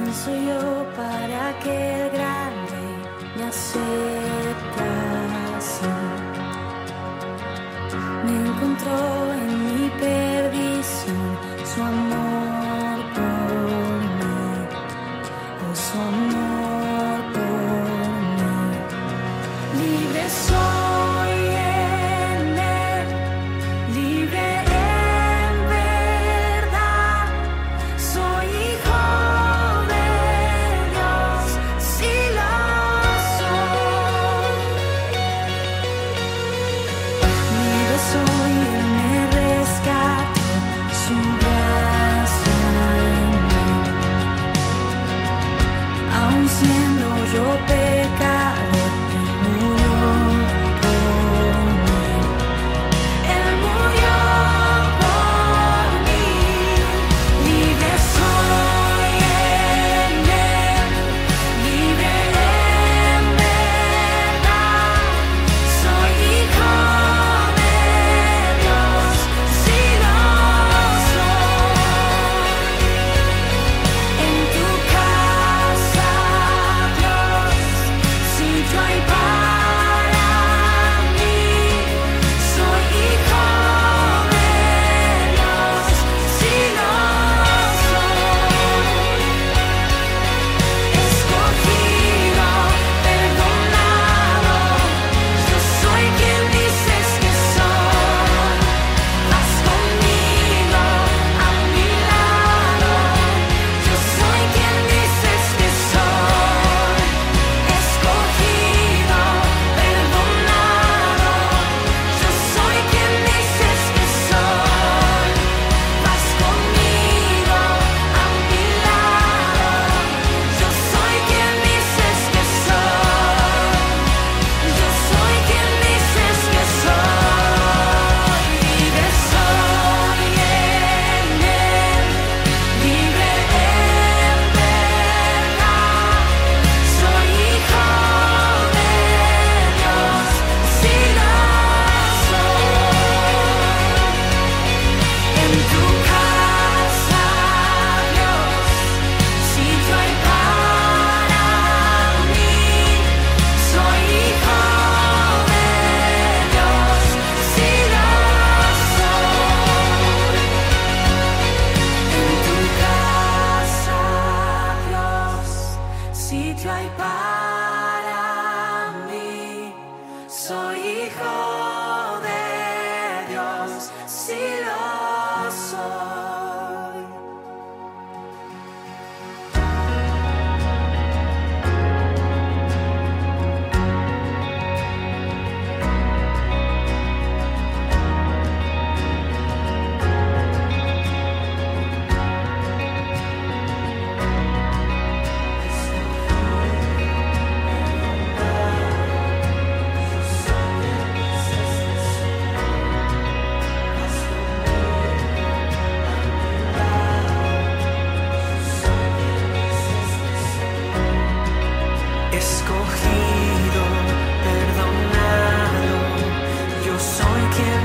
¿Quién soy yo para que el grande me acepte así? Me encontró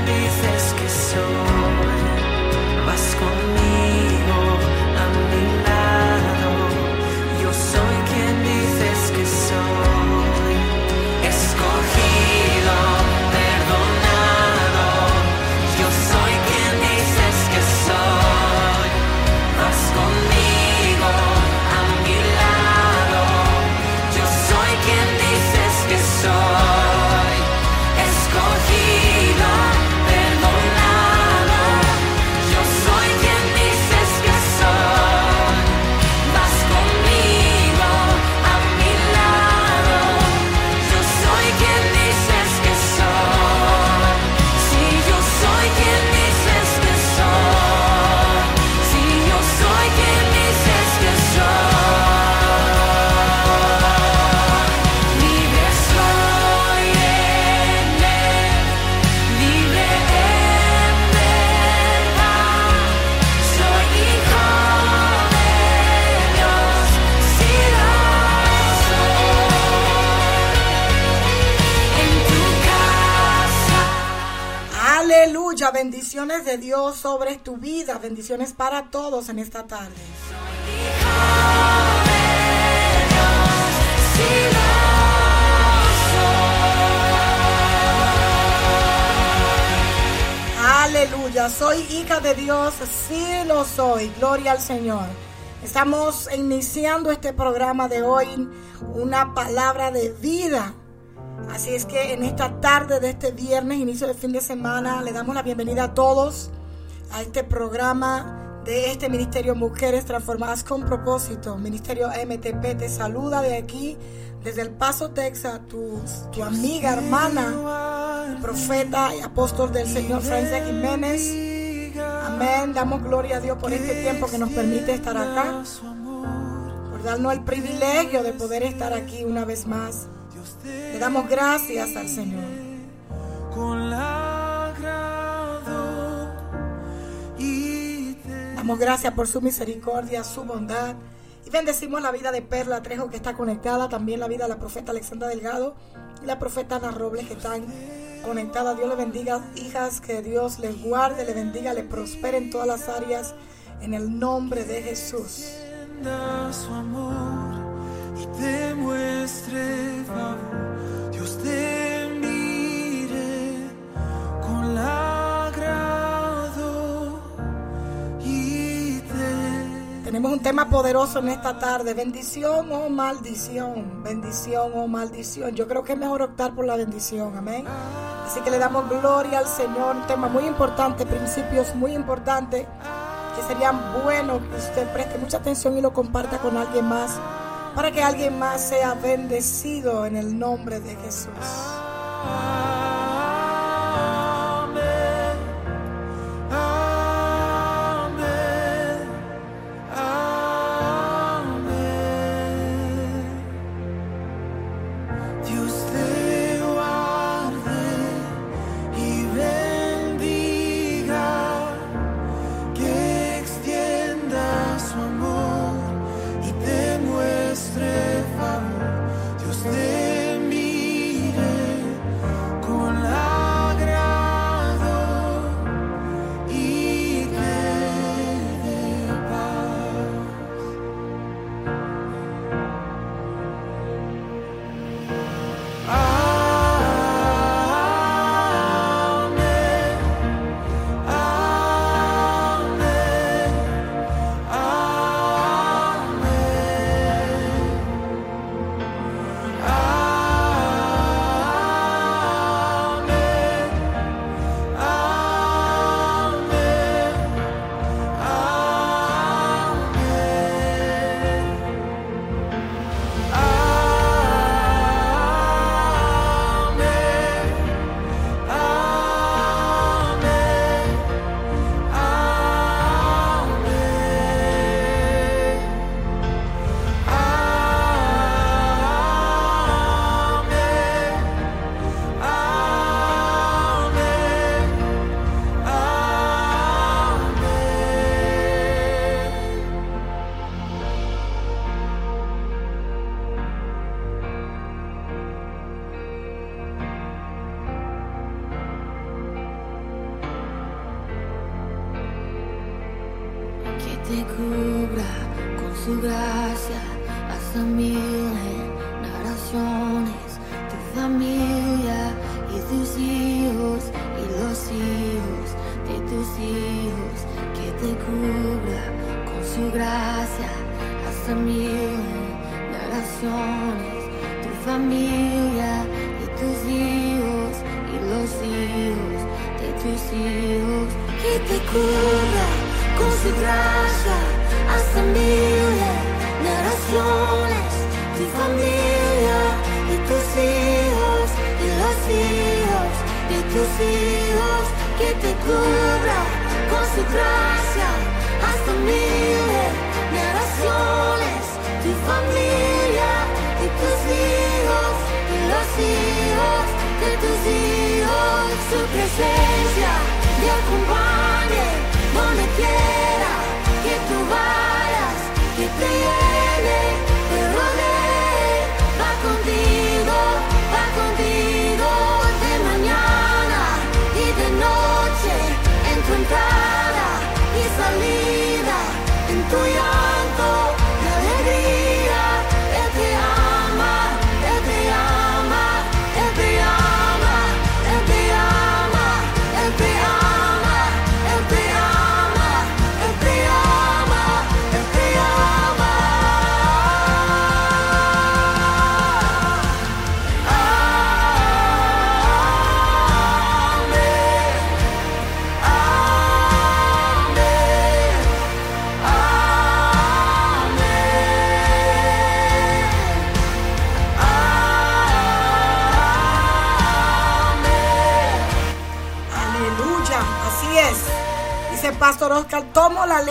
dices que soy, vas conmigo. Bendiciones de Dios sobre tu vida, bendiciones para todos en esta tarde. Aleluya, soy hija de Dios, sí lo soy, gloria al Señor. Estamos iniciando este programa de hoy, una palabra de vida. Así es que en esta tarde de este viernes, inicio del fin de semana, le damos la bienvenida a todos a este programa de este Ministerio Mujeres Transformadas con Propósito. Ministerio MTP te saluda de aquí, desde El Paso, Texas, tu, tu amiga, hermana, profeta y apóstol del Señor Francia Jiménez. Amén. Damos gloria a Dios por este tiempo que nos permite estar acá, por darnos el privilegio de poder estar aquí una vez más. Le damos gracias al Señor. Damos gracias por su misericordia, su bondad. Y bendecimos la vida de Perla Trejo que está conectada, también la vida de la profeta Alexandra Delgado y la profeta Ana Robles que están conectadas. Dios le bendiga, hijas, que Dios les guarde, le bendiga, le prospere en todas las áreas, en el nombre de Jesús. Su amor Tenemos un tema poderoso en esta tarde, bendición o maldición, bendición o maldición. Yo creo que es mejor optar por la bendición, amén. Así que le damos gloria al Señor, un tema muy importante, principios muy importantes, que serían buenos que usted preste mucha atención y lo comparta con alguien más, para que alguien más sea bendecido en el nombre de Jesús.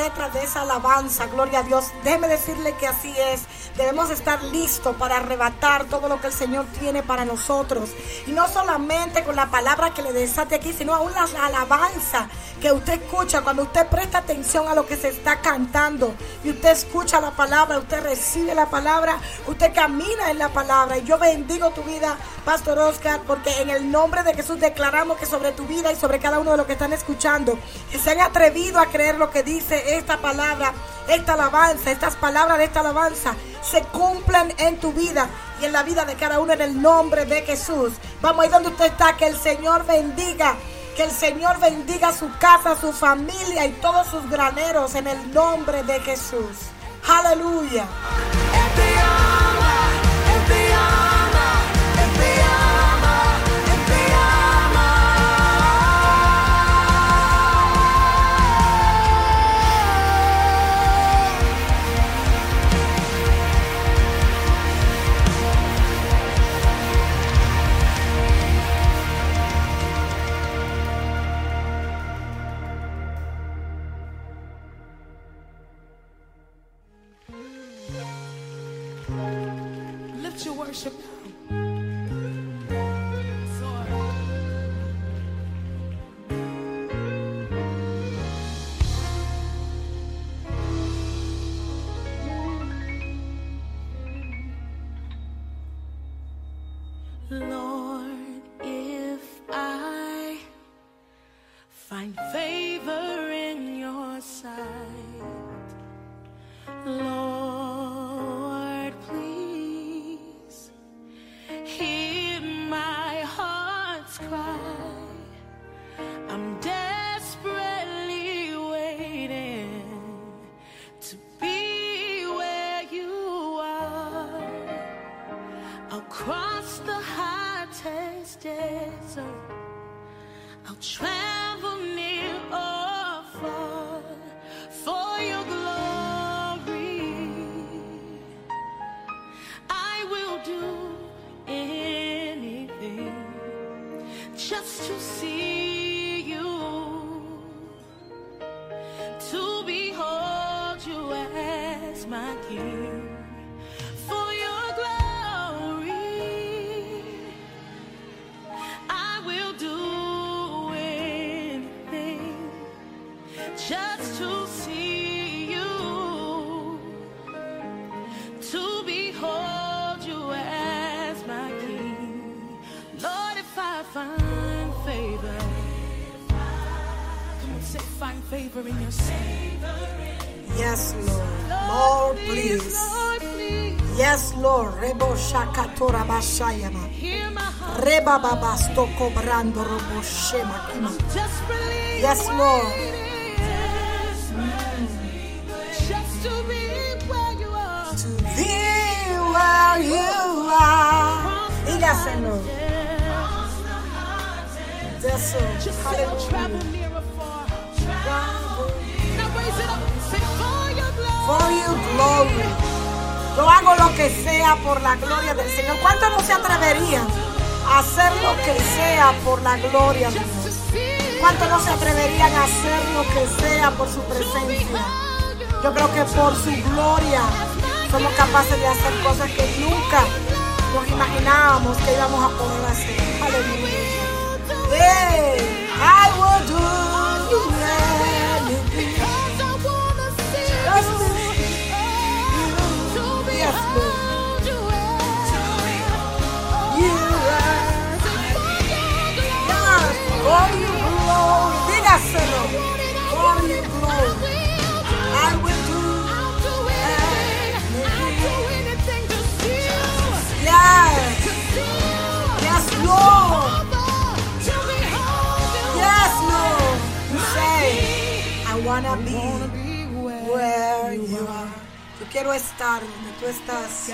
Tomo la letra de esa alabanza, gloria a Dios. Déjeme decirle que así es. Debemos estar listos para arrebatar todo lo que el Señor tiene para nosotros. Y no solamente con la palabra que le desate aquí, sino aún la alabanza que usted escucha cuando usted presta atención a lo que se está cantando y usted escucha la palabra, usted recibe la palabra, usted camina en la palabra. Y yo bendigo tu vida, Pastor Oscar, porque en el nombre de Jesús declaramos que sobre tu vida y sobre cada uno de los que están escuchando, que se han atrevido a creer lo que dice esta palabra, esta alabanza, estas palabras de esta alabanza, se cumplen en tu vida y en la vida de cada uno en el nombre de Jesús. Vamos ahí donde usted está, que el Señor bendiga. Que el Señor bendiga su casa, su familia y todos sus graneros en el nombre de Jesús. Aleluya. Lord, if I find favor in your sight, Lord, shakatora bashayama. hear my heart. Reba babasto cobrando robo shema kima. Desperately Yes, Lord. waiting Just to be where you are. To be where you are. Dígaselo. Yes, Lord. Just say I'll travel Hallelujah. near or far. Now raise it up. Say for your glory. Yo hago lo que sea por la gloria del Señor. ¿Cuántos no se atreverían a hacer lo que sea por la gloria de Dios? ¿Cuántos no se atreverían a hacer lo que sea por su presencia? Yo creo que por su gloria somos capaces de hacer cosas que nunca nos imaginábamos que íbamos a poder hacer. Aleluya. Hey, I will do anything. For you glory. Dígaselo. For you glory. I will do Yes. Yes, Lord. Yes, Lord. You say, I wanna be where you are. Yo quiero estar donde tú estás.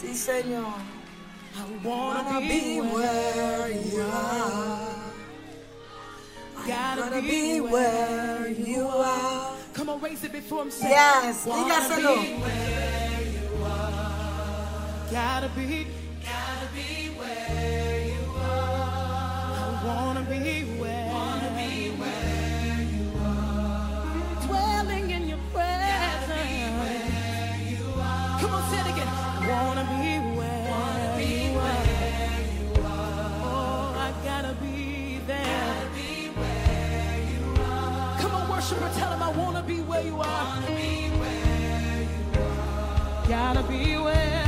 Sí, Señor. I Wanna be where you are. Gotta be where you are. Come on, raise it before him. Say, Yes, dígaselo. be where you are. Gotta be, gotta be where you are. I wanna be where, wanna be Come on, worshiper, tell him I wanna be where you are. Wanna be where you are. Gotta be where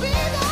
be there.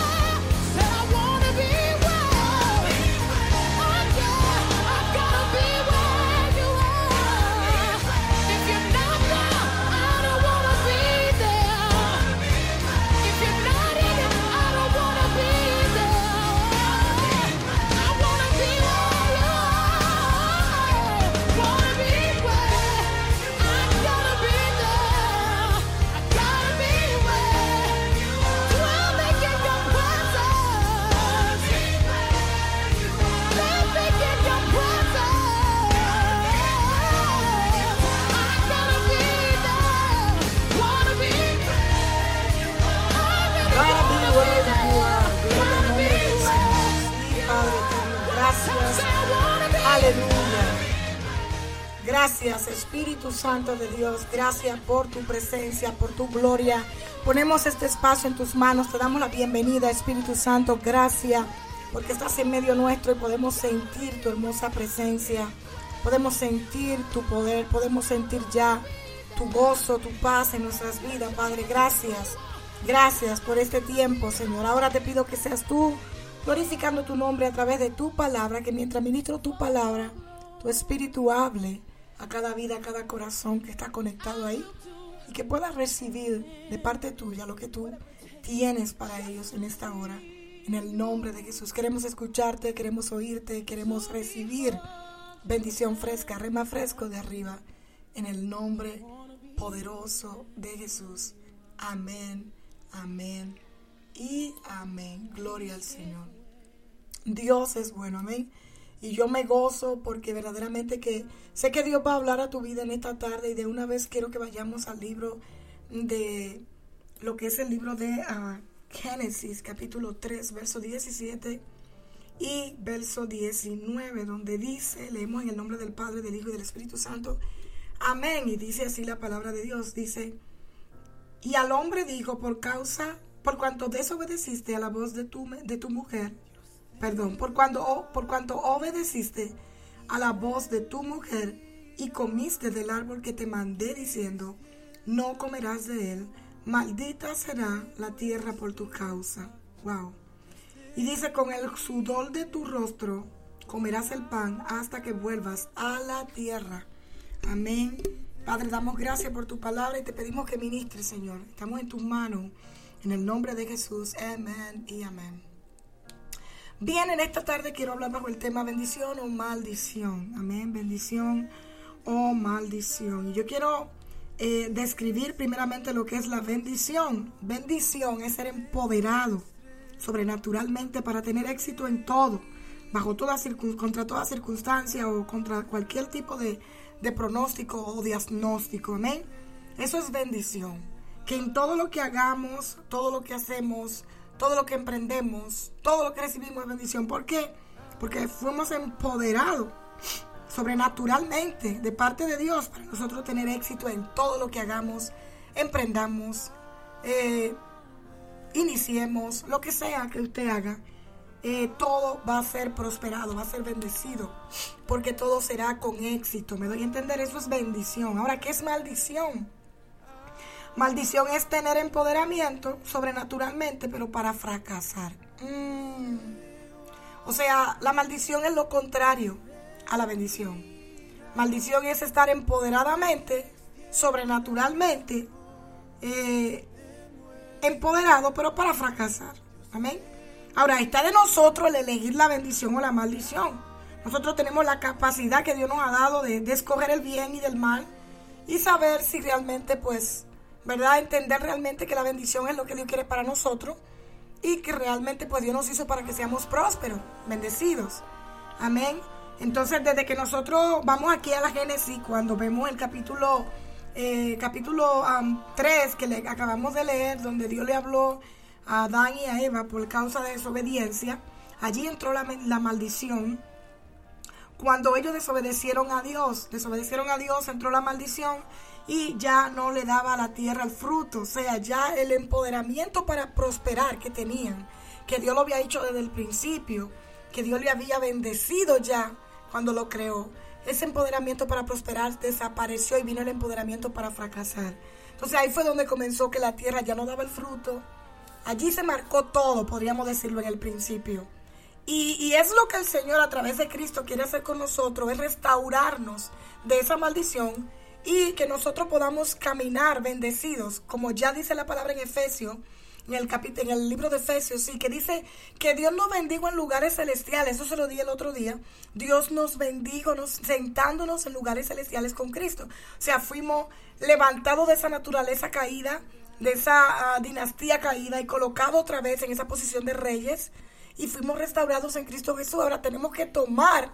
Gracias, Espíritu Santo de Dios. Gracias por tu presencia, por tu gloria. Ponemos este espacio en tus manos. Te damos la bienvenida, Espíritu Santo. Gracias porque estás en medio nuestro y podemos sentir tu hermosa presencia. Podemos sentir tu poder. Podemos sentir ya tu gozo, tu paz en nuestras vidas, Padre. Gracias. Gracias por este tiempo, Señor. Ahora te pido que seas tú glorificando tu nombre a través de tu palabra, que mientras ministro tu palabra, tu espíritu hable a cada vida, a cada corazón que está conectado ahí y que pueda recibir de parte tuya lo que tú tienes para ellos en esta hora. En el nombre de Jesús. Queremos escucharte, queremos oírte, queremos recibir bendición fresca, rema fresco de arriba. En el nombre poderoso de Jesús. Amén, amén y amén. Gloria al Señor. Dios es bueno, amén. Y yo me gozo porque verdaderamente que sé que Dios va a hablar a tu vida en esta tarde y de una vez quiero que vayamos al libro de lo que es el libro de ah, Génesis, capítulo 3, verso 17 y verso 19, donde dice, leemos en el nombre del Padre, del Hijo y del Espíritu Santo, amén. Y dice así la palabra de Dios, dice, y al hombre dijo, por causa, por cuanto desobedeciste a la voz de tu, de tu mujer, perdón, por, cuando, por cuanto obedeciste a la voz de tu mujer y comiste del árbol que te mandé diciendo, no comerás de él, maldita será la tierra por tu causa. Wow. Y dice, con el sudor de tu rostro comerás el pan hasta que vuelvas a la tierra. Amén. Padre, damos gracias por tu palabra y te pedimos que ministres, Señor. Estamos en tus manos. En el nombre de Jesús. Amén y amén. Bien, en esta tarde quiero hablar bajo el tema bendición o maldición. Amén, bendición o maldición. Y yo quiero eh, describir primeramente lo que es la bendición. Bendición es ser empoderado sobrenaturalmente para tener éxito en todo, bajo contra toda circunstancia o contra cualquier tipo de, de pronóstico o diagnóstico. Amén. Eso es bendición. que en todo lo que hagamos, todo lo que hacemos, todo lo que emprendemos, todo lo que recibimos es bendición. ¿Por qué? Porque fuimos empoderados sobrenaturalmente de parte de Dios para nosotros tener éxito en todo lo que hagamos, emprendamos, eh, iniciemos, lo que sea que usted haga. Eh, todo va a ser prosperado, va a ser bendecido, porque todo será con éxito. Me doy a entender, eso es bendición. Ahora, ¿qué es maldición? Maldición es tener empoderamiento sobrenaturalmente, pero para fracasar. Mm. O sea, la maldición es lo contrario a la bendición. Maldición es estar empoderadamente, sobrenaturalmente, eh, empoderado, pero para fracasar. Amén. Ahora, está de nosotros el elegir la bendición o la maldición. Nosotros tenemos la capacidad que Dios nos ha dado de, de escoger el bien y del mal y saber si realmente, pues, ¿verdad? Entender realmente que la bendición es lo que Dios quiere para nosotros y que realmente pues Dios nos hizo para que seamos prósperos, bendecidos. Amén. Entonces, desde que nosotros vamos aquí a la Génesis, cuando vemos el capítulo, eh, capítulo 3 que le acabamos de leer, donde Dios le habló a Adán y a Eva por causa de desobediencia, allí entró la, la maldición. Cuando ellos desobedecieron a Dios, desobedecieron a Dios, entró la maldición y ya no le daba a la tierra el fruto, o sea, ya el empoderamiento para prosperar que tenían, que Dios lo había hecho desde el principio, que Dios le había bendecido ya cuando lo creó. Ese empoderamiento para prosperar desapareció y vino el empoderamiento para fracasar. Entonces ahí fue donde comenzó que la tierra ya no daba el fruto. Allí se marcó todo, podríamos decirlo en el principio. Y, y, es lo que el Señor a través de Cristo quiere hacer con nosotros, es restaurarnos de esa maldición y que nosotros podamos caminar bendecidos, como ya dice la palabra en Efesios, en el, en el libro de Efesios, sí, que dice que Dios nos bendijo en lugares celestiales, eso se lo di el otro día, Dios nos bendijo nos, sentándonos en lugares celestiales con Cristo, o sea, fuimos levantados de esa naturaleza caída, de esa uh, dinastía caída y colocados otra vez en esa posición de reyes y fuimos restaurados en Cristo Jesús, ahora tenemos que tomar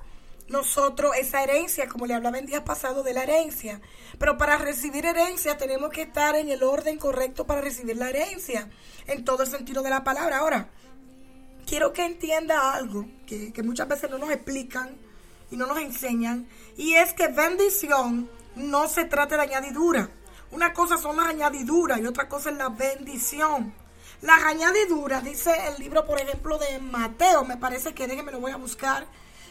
nosotros esa herencia, como le hablaba en días pasados de la herencia. Pero para recibir herencia tenemos que estar en el orden correcto para recibir la herencia, en todo el sentido de la palabra. Ahora, quiero que entienda algo que, que muchas veces no nos explican y no nos enseñan, y es que bendición no se trata de añadidura. Una cosa son las añadiduras y otra cosa es la bendición. Las añadiduras, dice el libro, por ejemplo, de Mateo, me parece que déjenme lo voy a buscar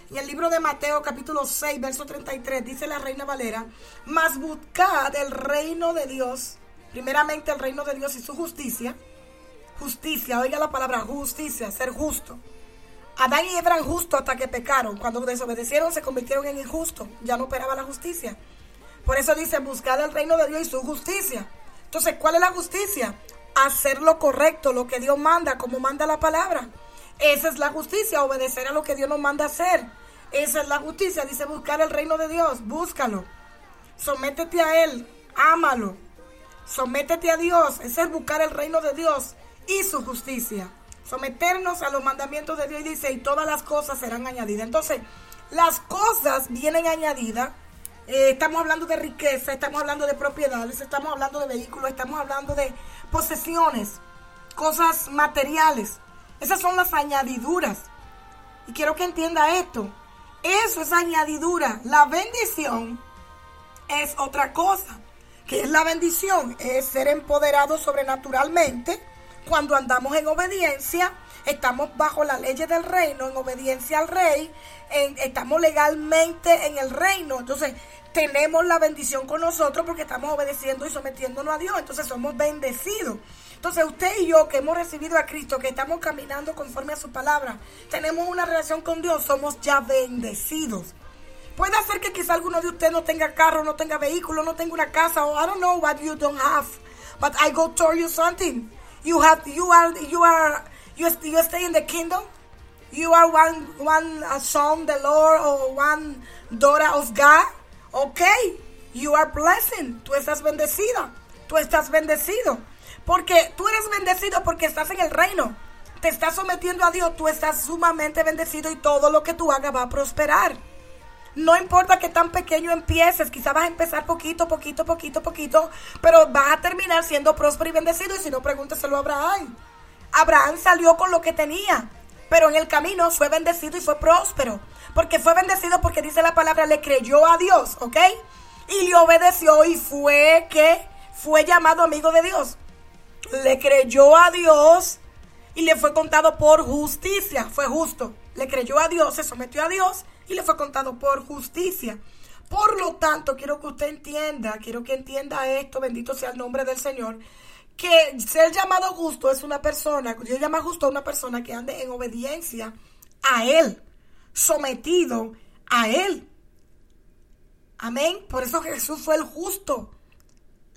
en el libro de Mateo capítulo 6, verso 33, dice la reina Valera, mas buscad el reino de Dios, primeramente el reino de Dios y su justicia. Justicia, oiga la palabra justicia, ser justo. Adán y Eva eran justos hasta que pecaron. Cuando desobedecieron se convirtieron en injustos. Ya no operaba la justicia. Por eso dice, buscad el reino de Dios y su justicia. Entonces, ¿cuál es la justicia? Hacer lo correcto, lo que Dios manda, como manda la palabra. Esa es la justicia, obedecer a lo que Dios nos manda hacer. Esa es la justicia, dice buscar el reino de Dios, búscalo. Sométete a Él, ámalo. Sométete a Dios, ese es buscar el reino de Dios y su justicia. Someternos a los mandamientos de Dios y dice, y todas las cosas serán añadidas. Entonces, las cosas vienen añadidas. Eh, estamos hablando de riqueza, estamos hablando de propiedades, estamos hablando de vehículos, estamos hablando de posesiones, cosas materiales. Esas son las añadiduras. Y quiero que entienda esto. Eso es añadidura. La bendición es otra cosa. ¿Qué es la bendición? Es ser empoderado sobrenaturalmente cuando andamos en obediencia. Estamos bajo la ley del reino, en obediencia al rey. estamos legalmente en el reino. Entonces, tenemos la bendición con nosotros porque estamos obedeciendo y sometiéndonos a Dios. Entonces, somos bendecidos. Entonces usted y yo que hemos recibido a Cristo, que estamos caminando conforme a su palabra, tenemos una relación con Dios, somos ya bendecidos. Puede ser que quizá alguno de ustedes no tenga carro, no tenga vehículo, no tenga una casa, o I don't know what you don't have, but I go tell you something. You have, you are, you are, you, you stay in the kingdom. You are one, one son the Lord or one daughter of God. Okay, you are blessed. Tú estás bendecida. Tú estás bendecido. Porque tú eres bendecido porque estás en el reino. Te estás sometiendo a Dios, tú estás sumamente bendecido y todo lo que tú hagas va a prosperar. No importa que tan pequeño empieces, quizás vas a empezar poquito, poquito, poquito, poquito, pero vas a terminar siendo próspero y bendecido. Y si no, pregúnteselo a Abraham. Abraham salió con lo que tenía, pero en el camino fue bendecido y fue próspero. Porque fue bendecido porque dice la palabra, le creyó a Dios, ¿ok? Y le obedeció y fue que fue llamado amigo de Dios. Le creyó a Dios y le fue contado por justicia. Fue justo. Le creyó a Dios, se sometió a Dios y le fue contado por justicia. Por lo tanto, quiero que usted entienda, quiero que entienda esto, bendito sea el nombre del Señor, que ser llamado justo es una persona, Dios llama justo a una persona que ande en obediencia a Él, sometido a Él. Amén. Por eso Jesús fue el justo.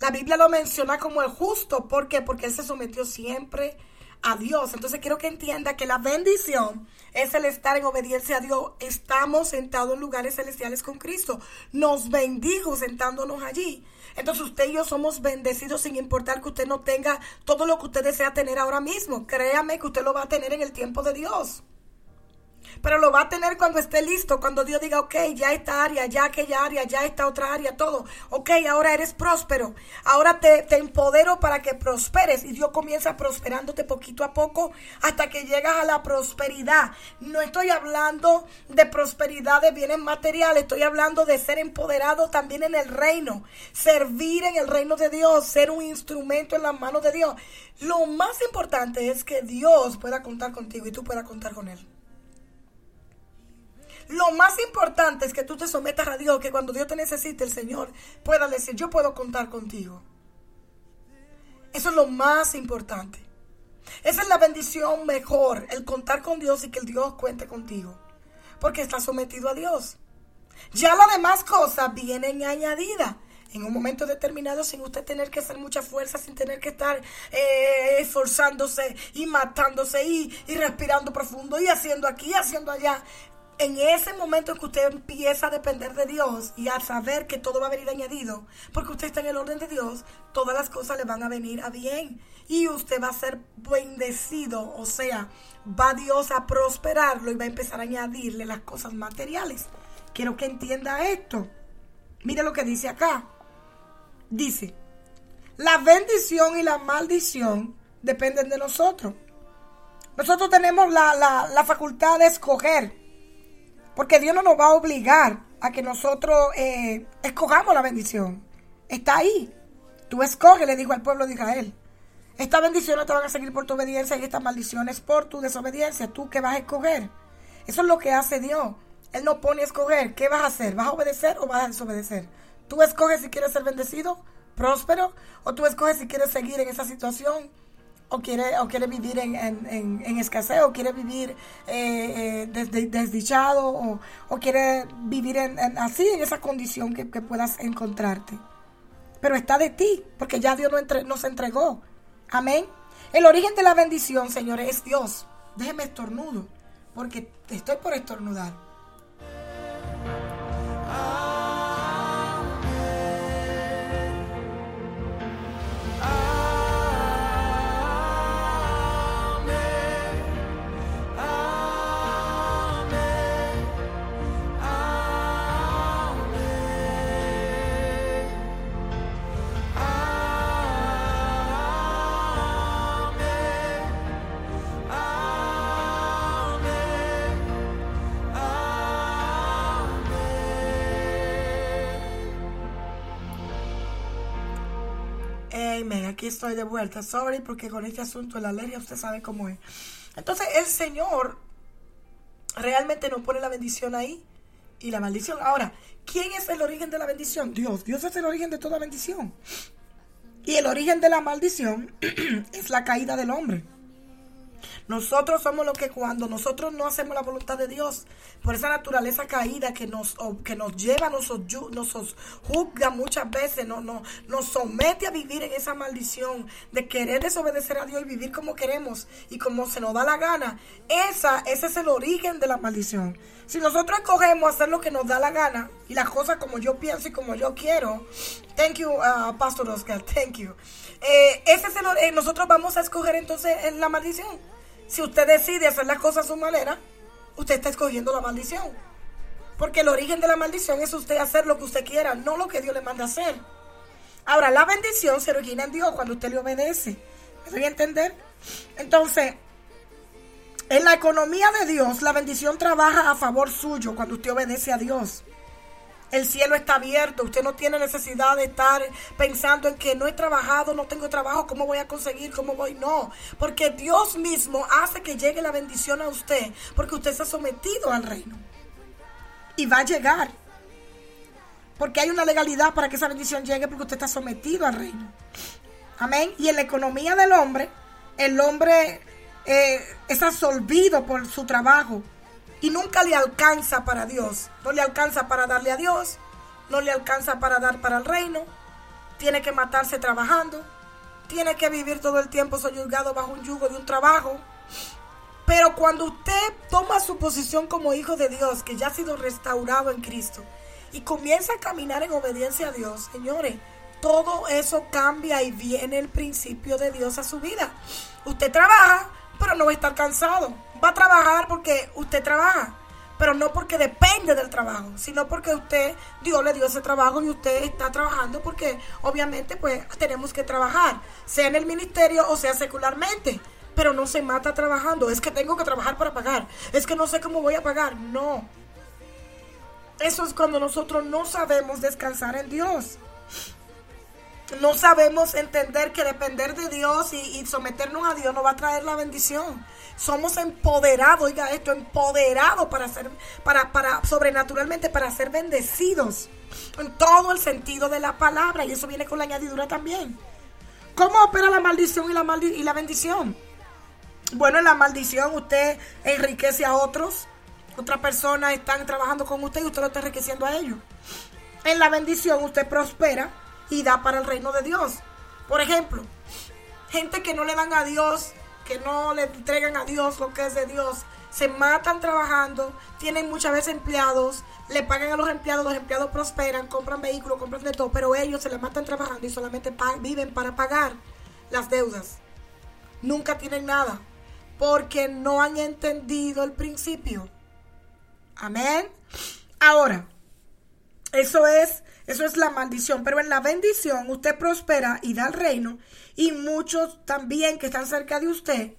La Biblia lo menciona como el justo. ¿Por qué? Porque Él se sometió siempre a Dios. Entonces quiero que entienda que la bendición es el estar en obediencia a Dios. Estamos sentados en lugares celestiales con Cristo. Nos bendijo sentándonos allí. Entonces usted y yo somos bendecidos sin importar que usted no tenga todo lo que usted desea tener ahora mismo. Créame que usted lo va a tener en el tiempo de Dios pero lo va a tener cuando esté listo, cuando Dios diga, ok, ya esta área, ya aquella área, ya esta otra área, todo. Ok, ahora eres próspero, ahora te, empodero para que prosperes y Dios comienza prosperándote poquito a poco hasta que llegas a la prosperidad. No estoy hablando de prosperidad de bienes materiales, estoy hablando de ser empoderado también en el reino, servir en el reino de Dios, ser un instrumento en las manos de Dios. Lo más importante es que Dios pueda contar contigo y tú puedas contar con Él. Lo más importante es que tú te sometas a Dios, que cuando Dios te necesite, el Señor pueda decir, yo puedo contar contigo. Eso es lo más importante. Esa es la bendición mejor, el contar con Dios y que el Dios cuente contigo. Porque estás sometido a Dios. Ya las demás cosas vienen añadidas en un momento determinado sin usted tener que hacer mucha fuerza, sin tener que estar eh, esforzándose y matándose y, y, respirando profundo y haciendo aquí haciendo allá en ese momento en que usted empieza a depender de Dios y a saber que todo va a venir añadido, porque usted está en el orden de Dios, todas las cosas le van a venir a bien y usted va a ser bendecido, o sea, va Dios a prosperarlo y va a empezar a añadirle las cosas materiales. Quiero que entienda esto. Mire lo que dice acá. Dice, la bendición y la maldición dependen de nosotros. Nosotros tenemos la, la, la facultad de escoger porque Dios no nos va a obligar a que nosotros eh, escojamos la bendición. Está ahí. Tú escoges, le dijo al pueblo de Israel. Estas bendiciones te van a seguir por tu obediencia y estas maldiciones por tu desobediencia. ¿Tú qué vas a escoger? Eso es lo que hace Dios. Él no pone a escoger. ¿Qué vas a hacer? ¿Vas a obedecer o vas a desobedecer? Tú escoges si quieres ser bendecido, próspero, o tú escoges si quieres seguir en esa situación o quiere, o quiere vivir en, en, escasez, o quiere vivir eh, eh desdichado, o, o, quiere vivir en, así, en esa condición que, puedas encontrarte. Pero está de ti, porque ya Dios nos, nos entregó. Amén. El origen de la bendición, señores, es Dios. Déjeme estornudo, porque estoy por estornudar. Aquí estoy de vuelta. Sorry, porque con este asunto de la alergia usted sabe cómo es. Entonces el Señor realmente nos pone la bendición ahí y la maldición. Ahora, ¿quién es el origen de la bendición? Dios. Dios es el origen de toda bendición. Y el origen de la maldición es la caída del hombre. Nosotros somos los que cuando nosotros no hacemos la voluntad de Dios, por esa naturaleza caída que nos, que nos lleva, nos, nos juzga muchas veces, no, no, nos somete a vivir en esa maldición de querer desobedecer a Dios y vivir como queremos y como se nos da la gana. Esa, ese es el origen de la maldición. Si nosotros escogemos hacer lo que nos da la gana y las cosas como yo pienso y como yo quiero, thank you, uh, Pastor Oscar, thank you. Eh, ese es el, eh, nosotros vamos a escoger entonces la maldición. Si usted decide hacer las cosas a su manera, usted está escogiendo la maldición. Porque el origen de la maldición es usted hacer lo que usted quiera, no lo que Dios le manda hacer. Ahora, la bendición se origina en Dios cuando usted le obedece. ¿Me doy a entender? Entonces, en la economía de Dios, la bendición trabaja a favor suyo cuando usted obedece a Dios. El cielo está abierto, usted no tiene necesidad de estar pensando en que no he trabajado, no tengo trabajo, ¿cómo voy a conseguir? ¿Cómo voy? No, porque Dios mismo hace que llegue la bendición a usted, porque usted se ha sometido al reino. Y va a llegar. Porque hay una legalidad para que esa bendición llegue, porque usted está sometido al reino. Amén. Y en la economía del hombre, el hombre eh, es absolvido por su trabajo y nunca le alcanza para Dios. No le alcanza para darle a Dios, no le alcanza para dar para el reino. Tiene que matarse trabajando, tiene que vivir todo el tiempo soyugado bajo un yugo de un trabajo. Pero cuando usted toma su posición como hijo de Dios, que ya ha sido restaurado en Cristo, y comienza a caminar en obediencia a Dios, señores, todo eso cambia y viene el principio de Dios a su vida. Usted trabaja, pero no va a estar cansado. Va a trabajar porque usted trabaja, pero no porque depende del trabajo, sino porque usted, Dios le dio ese trabajo y usted está trabajando porque obviamente pues tenemos que trabajar, sea en el ministerio o sea secularmente. Pero no se mata trabajando. Es que tengo que trabajar para pagar. Es que no sé cómo voy a pagar. No. Eso es cuando nosotros no sabemos descansar en Dios no sabemos entender que depender de Dios y, someternos a Dios nos va a traer la bendición. Somos empoderados, oiga esto, empoderados para ser, para, para, sobrenaturalmente, para ser bendecidos. En todo el sentido de la palabra. Y eso viene con la añadidura también. ¿Cómo opera la maldición y la, y la bendición? Bueno, en la maldición usted enriquece a otros. Otras personas están trabajando con usted y usted lo está enriqueciendo a ellos. En la bendición usted prospera y da para el reino de Dios. Por ejemplo, gente que no le dan a Dios, que no le entregan a Dios lo que es de Dios, se matan trabajando, tienen muchas veces empleados, le pagan a los empleados, los empleados prosperan, compran vehículos, compran de todo, pero ellos se le matan trabajando y solamente viven para pagar las deudas. Nunca tienen nada, porque no han entendido el principio. Amén. Ahora, eso es eso es la maldición. Pero en la bendición usted prospera y da el reino. Y muchos también que están cerca de usted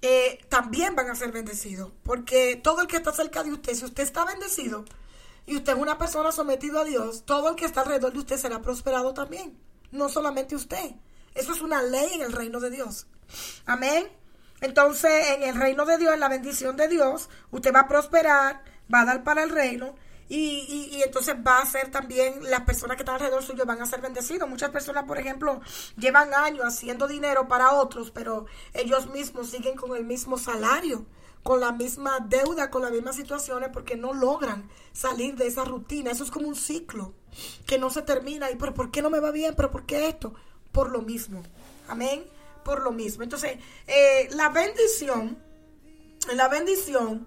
eh, también van a ser bendecidos. Porque todo el que está cerca de usted, si usted está bendecido y usted es una persona sometida a Dios, todo el que está alrededor de usted será prosperado también. No solamente usted. Eso es una ley en el reino de Dios. Amén. Entonces, en el reino de Dios, en la bendición de Dios, usted va a prosperar, va a dar para el reino y, y, entonces va a ser también las personas que están alrededor suyo van a ser bendecidos. Muchas personas, por ejemplo, llevan años haciendo dinero para otros, pero ellos mismos siguen con el mismo salario, con la misma deuda, con las mismas situaciones, porque no logran salir de esa rutina. Eso es como un ciclo que no se termina. ¿Y pero por qué no me va bien? ¿Pero por qué esto? Por lo mismo. Amén. Por lo mismo. Entonces, eh, la bendición, la bendición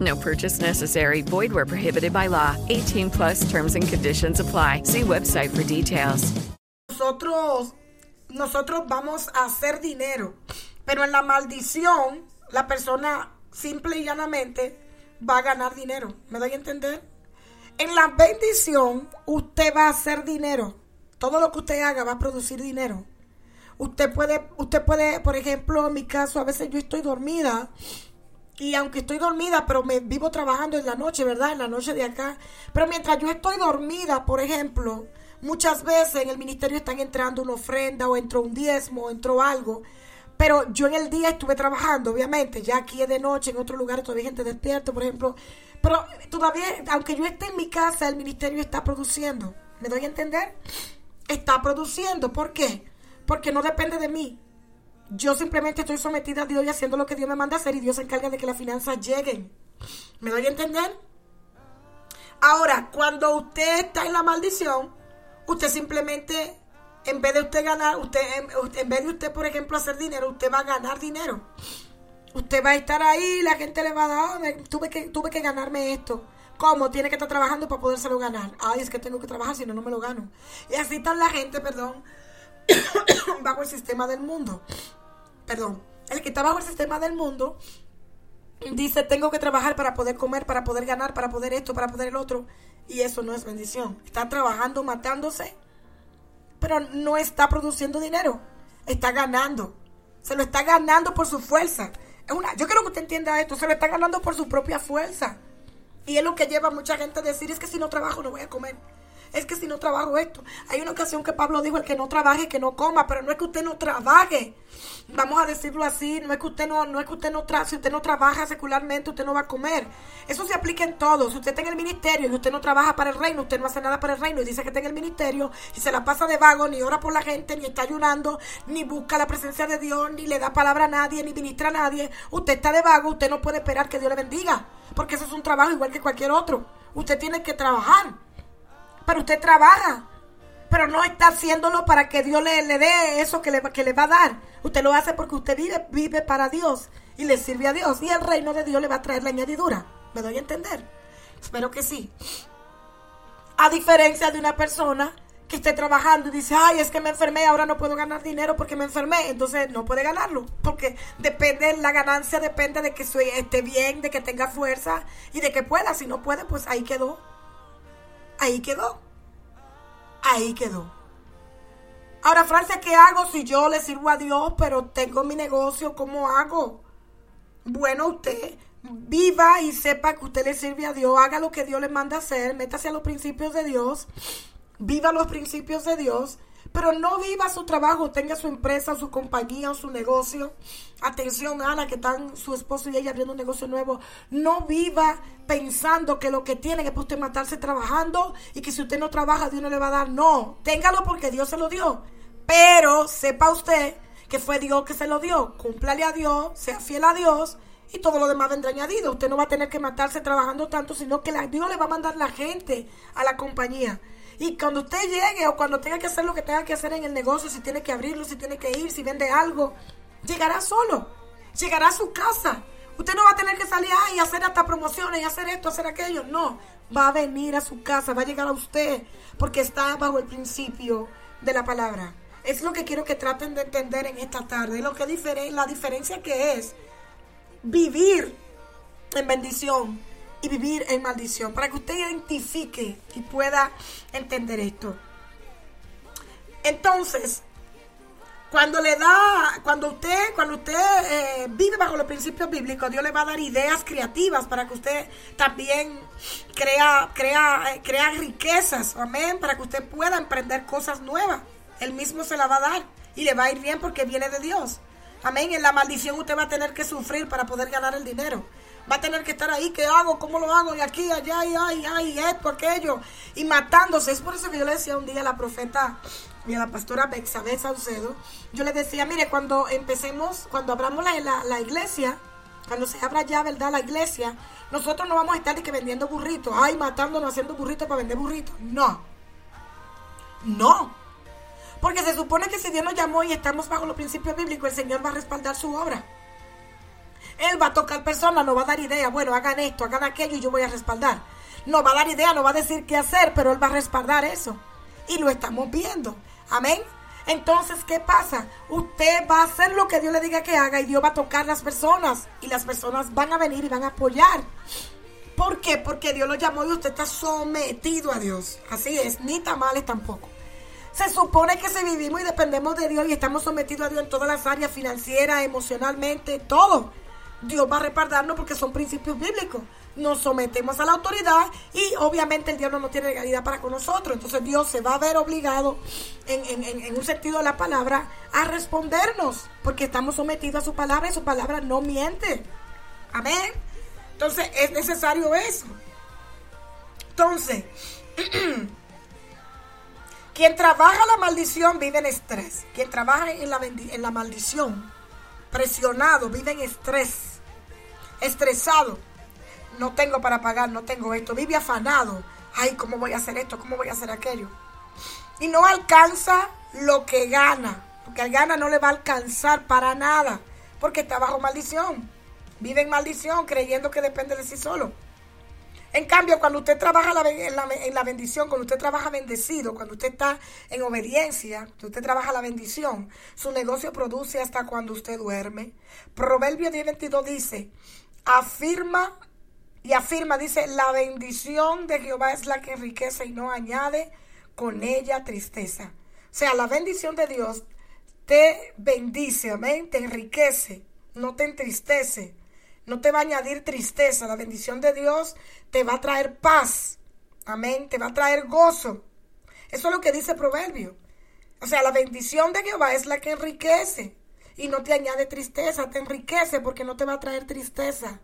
No purchase necessary. Void where prohibited by law. 18 plus terms and conditions apply. See website for details. Nosotros, nosotros vamos a hacer dinero, pero en la maldición, la persona simple y llanamente va a ganar dinero. ¿Me doy a entender? En la bendición, usted va a hacer dinero. Todo lo que usted haga va a producir dinero. Usted puede, usted puede, por ejemplo, en mi caso, a veces yo estoy dormida y aunque estoy dormida, pero me vivo trabajando en la noche, ¿verdad? En la noche de acá. Pero mientras yo estoy dormida, por ejemplo, Muchas veces en el ministerio están entrando una ofrenda o entró un diezmo, o entró algo. Pero yo en el día estuve trabajando, obviamente, ya aquí es de noche, en otros lugares todavía hay gente despierta, por ejemplo. Pero todavía, aunque yo esté en mi casa, el ministerio está produciendo. ¿Me doy a entender? Está produciendo. ¿Por qué? Porque no depende de mí. Yo simplemente estoy sometida a Dios y haciendo lo que Dios me manda hacer y Dios se encarga de que las finanzas lleguen. ¿Me doy a entender? Ahora, cuando usted está en la maldición, usted simplemente, en vez de usted ganar, usted, en, vez de usted, por ejemplo, hacer dinero, usted va a ganar dinero. Usted va a estar ahí, la gente le va a dar, tuve que, tuve que ganarme esto. ¿Cómo? Tiene que estar trabajando para podérselo ganar. Ay, es que tengo que trabajar, si no, no me lo gano. Y así está la gente, perdón, bajo el sistema del mundo. Perdón, el que está bajo el sistema del mundo dice, tengo que trabajar para poder comer, para poder ganar, para poder esto, para poder el otro. Y eso no es bendición. Está trabajando, matándose, pero no está produciendo dinero. Está ganando. Se lo está ganando por su fuerza. Es una, yo quiero que usted entienda esto. Se lo está ganando por su propia fuerza. Y es lo que lleva a mucha gente a decir, es que si no trabajo no voy a comer es que si no trabajo esto. Hay una ocasión que Pablo dijo, el que no trabaje, que no coma, pero no es que usted no trabaje. Vamos a decirlo así, no es que usted no, no es que usted no trabaje, si usted no trabaja secularmente, usted no va a comer. Eso se aplica en todo. Si usted está en el ministerio y usted no trabaja para el reino, usted no hace nada para el reino y dice que está en el ministerio y se la pasa de vago, ni ora por la gente, ni está ayunando, ni busca la presencia de Dios, ni le da palabra a nadie, ni ministra a nadie. Usted está de vago, usted no puede esperar que Dios le bendiga, porque eso es un trabajo igual que cualquier otro. Usted tiene que trabajar pero usted trabaja, pero no está haciéndolo para que Dios le, le dé eso que le, que le va a dar. Usted lo hace porque usted vive, vive para Dios y le sirve a Dios y el reino de Dios le va a traer la añadidura. ¿Me doy a entender? Espero que sí. A diferencia de una persona que esté trabajando y dice, ay, es que me enfermé, ahora no puedo ganar dinero porque me enfermé, entonces no puede ganarlo, porque depende, la ganancia depende de que esté bien, de que tenga fuerza y de que pueda, si no puede, pues ahí quedó ahí quedó. Ahí quedó. Ahora, Francia, ¿qué hago si yo le sirvo a Dios, pero tengo mi negocio? ¿Cómo hago? Bueno, usted viva y sepa que usted le sirve a Dios, haga lo que Dios le manda hacer, métase a los principios de Dios, viva los principios de Dios pero no viva su trabajo, tenga su empresa, su compañía o su negocio. Atención, Ana, que están su esposo y ella abriendo un negocio nuevo. No viva pensando que lo que tiene es para usted matarse trabajando y que si usted no trabaja, Dios no le va a dar. No, téngalo porque Dios se lo dio. Pero sepa usted que fue Dios que se lo dio. Cúmplale a Dios, sea fiel a Dios y todo lo demás vendrá añadido. Usted no va a tener que matarse trabajando tanto, sino que Dios le va a mandar la gente a la compañía. Y cuando usted llegue o cuando tenga que hacer lo que tenga que hacer en el negocio, si tiene que abrirlo, si tiene que ir, si vende algo, llegará solo. Llegará a su casa. Usted no va a tener que salir y hacer hasta promociones y hacer esto, hacer aquello. No, va a venir a su casa, va a llegar a usted, porque está bajo el principio de la palabra. Es lo que quiero que traten de entender en esta tarde. Lo que la diferencia que es vivir en bendición y vivir en maldición, para que usted identifique y pueda entender esto. Entonces, cuando le da, cuando usted, cuando usted eh, vive bajo los principios bíblicos, Dios le va a dar ideas creativas para que usted también crea, crea, eh, crea riquezas, amén, para que usted pueda emprender cosas nuevas. Él mismo se la va a dar y le va a ir bien porque viene de Dios. Amén. En la maldición usted va a tener que sufrir para poder ganar el dinero va a tener que estar ahí, ¿qué hago? ¿Cómo lo hago? Y aquí, allá, y ay, ay, esto, aquello, y matándose. Es por eso que yo le decía un día a la profeta y a la pastora Bexabé Saucedo, yo le decía, mire, cuando empecemos, cuando abramos la, la, iglesia, cuando se abra ya, ¿verdad? La iglesia, nosotros no vamos a estar que vendiendo burritos, ay, matándonos, haciendo burritos para vender burritos. No. No. Porque se supone que si Dios nos llamó y estamos bajo los principios bíblicos, el Señor va a respaldar su obra. Él va a tocar personas, no va a dar idea, bueno, hagan esto, hagan aquello y yo voy a respaldar. No va a dar idea, no va a decir qué hacer, pero Él va a respaldar eso. Y lo estamos viendo. Amén. Entonces, ¿qué pasa? Usted va a hacer lo que Dios le diga que haga y Dios va a tocar las personas y las personas van a venir y van a apoyar. ¿Por qué? Porque Dios lo llamó y usted está sometido a Dios. Así es, ni tamales tampoco. Se supone que si vivimos y dependemos de Dios y estamos sometidos a Dios en todas las áreas financieras, emocionalmente, todo Dios va a respaldarnos porque son principios bíblicos. Nos sometemos a la autoridad y obviamente el diablo no tiene legalidad para con nosotros. Entonces Dios se va a ver obligado, en, un sentido de la palabra, a respondernos porque estamos sometidos a su palabra y su palabra no miente. Amén. Entonces es necesario eso. Entonces, quien trabaja la maldición vive en estrés. Quien trabaja en la, en la maldición, presionado, vive en estrés. Estresado. No tengo para pagar, no tengo esto. Vive afanado. Ay, ¿cómo voy a hacer esto? ¿Cómo voy a hacer aquello? Y no alcanza lo que gana. Porque al gana no le va a alcanzar para nada. Porque está bajo maldición. Vive en maldición creyendo que depende de sí solo. En cambio, cuando usted trabaja en, la, bendición, cuando usted trabaja bendecido, cuando usted está en obediencia, cuando usted trabaja la bendición, su negocio produce hasta cuando usted duerme. Proverbio 10:22 dice, afirma y afirma, dice, la bendición de Jehová es la que enriquece y no añade con ella tristeza. O sea, la bendición de Dios te bendice, amén, te enriquece, no te entristece no te va a añadir tristeza. La bendición de Dios te va a traer paz. Amén. Te va a traer gozo. Eso es lo que dice el Proverbio. O sea, la bendición de Jehová es la que enriquece y no te añade tristeza. Te enriquece porque no te va a traer tristeza.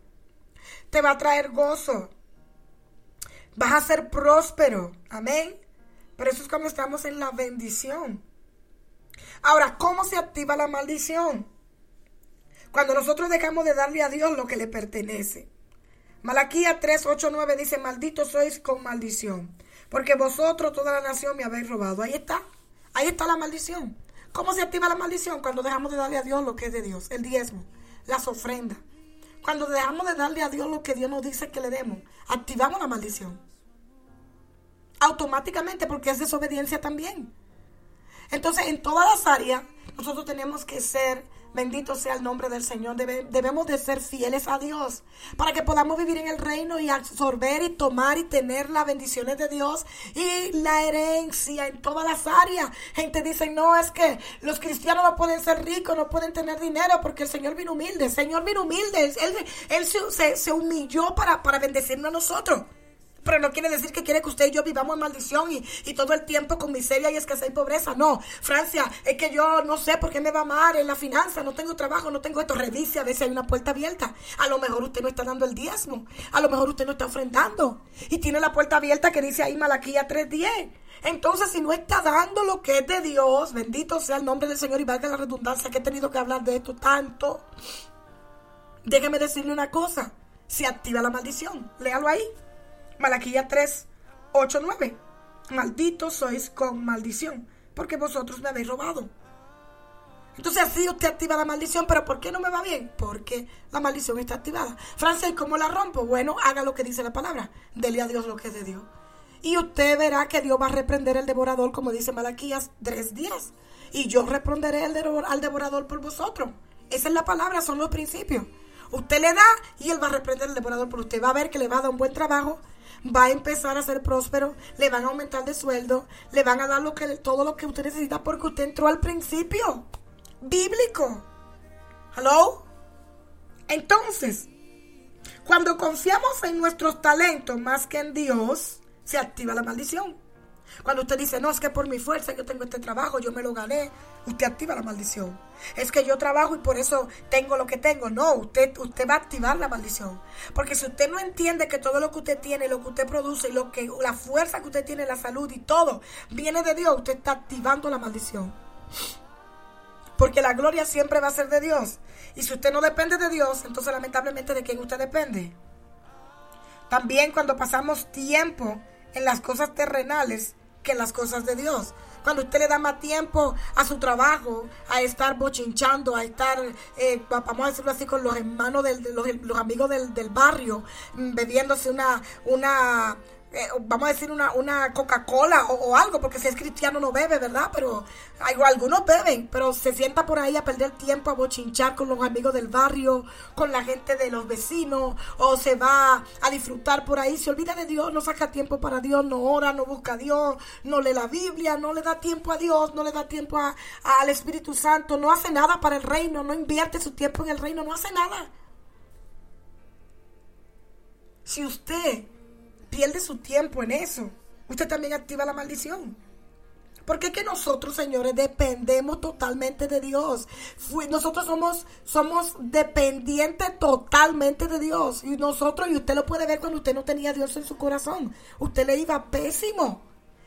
Te va a traer gozo. Vas a ser próspero. Amén. Pero eso es cuando estamos en la bendición. Ahora, ¿cómo se activa la maldición? Cuando nosotros dejamos de darle a Dios lo que le pertenece. Malaquía 3, 8, 9 dice, maldito sois con maldición, porque vosotros toda la nación me habéis robado. Ahí está, ahí está la maldición. ¿Cómo se activa la maldición? Cuando dejamos de darle a Dios lo que es de Dios, el diezmo, las ofrendas. Cuando dejamos de darle a Dios lo que Dios nos dice que le demos, activamos la maldición. Automáticamente, porque es desobediencia también. Entonces, en todas las áreas, nosotros tenemos que ser Bendito sea el nombre del Señor. debemos de ser fieles a Dios para que podamos vivir en el reino y absorber y tomar y tener las bendiciones de Dios y la herencia en todas las áreas. Gente dice, no, es que los cristianos no pueden ser ricos, no pueden tener dinero porque el Señor vino humilde. Señor vino humilde. Él, se, se, humilló para, para bendecirnos a nosotros. Pero no quiere decir que quiere que usted y yo vivamos en maldición y, y, todo el tiempo con miseria y escasez y pobreza. No, Francia, es que yo no sé por qué me va mal en la finanza, no tengo trabajo, no tengo esto. Revise a ver hay una puerta abierta. A lo mejor usted no está dando el diezmo, a lo mejor usted no está ofrendando. Y tiene la puerta abierta que dice ahí Malaquía 3.10. Entonces, si no está dando lo que es de Dios, bendito sea el nombre del Señor y valga la redundancia que he tenido que hablar de esto tanto. Déjeme decirle una cosa, se activa la maldición. Léalo ahí. Malaquía 3, 8, 9. Malditos sois con maldición, porque vosotros me habéis robado. Entonces así usted activa la maldición, pero ¿por qué no me va bien? Porque la maldición está activada. Francés, ¿cómo la rompo? Bueno, haga lo que dice la palabra. Dele a Dios lo que es de Dios. Y usted verá que Dios va a reprender el devorador, como dice Malaquías tres días. Y yo responderé al devorador por vosotros. Esa es la palabra, son los principios. Usted le da y él va a reprender el devorador por usted. Va a ver que le va a dar un buen trabajo va a empezar a ser próspero, le van a aumentar de sueldo, le van a dar lo que, todo lo que usted necesita porque usted entró al principio bíblico. ¿Hello? Entonces, cuando confiamos en nuestros talentos más que en Dios, se activa la maldición. Cuando usted dice, no, es que por mi fuerza yo tengo este trabajo, yo me lo gané, usted activa la maldición. Es que yo trabajo y por eso tengo lo que tengo. No, usted, usted va a activar la maldición. Porque si usted no entiende que todo lo que usted tiene, lo que usted produce lo que, la fuerza que usted tiene, la salud y todo, viene de Dios, usted está activando la maldición. Porque la gloria siempre va a ser de Dios. Y si usted no depende de Dios, entonces lamentablemente de quién usted depende. También cuando pasamos tiempo en las cosas terrenales, que las cosas de Dios. Cuando usted le da más tiempo a su trabajo, a estar bochinchando, a estar, eh, vamos a decirlo así, con los hermanos, de los, los amigos del, del barrio, mm, bebiéndose una, una eh, vamos a decir, una, una Coca-Cola o, algo, porque si es cristiano no bebe, ¿verdad? Pero algunos beben, pero se sienta por ahí a perder tiempo, a bochinchar con los amigos del barrio, con la gente de los vecinos, o se va a disfrutar por ahí, se olvida de Dios, no saca tiempo para Dios, no ora, no busca a Dios, no lee la Biblia, no le da tiempo a Dios, no le da tiempo al Espíritu Santo, no hace nada para el reino, no invierte su tiempo en el reino, no hace nada. Si usted pierde su tiempo en eso, usted también activa la maldición. Porque es que nosotros, señores, dependemos totalmente de Dios. nosotros somos, somos dependientes totalmente de Dios. Y nosotros, y usted lo puede ver cuando usted no tenía a Dios en su corazón. Usted le iba pésimo.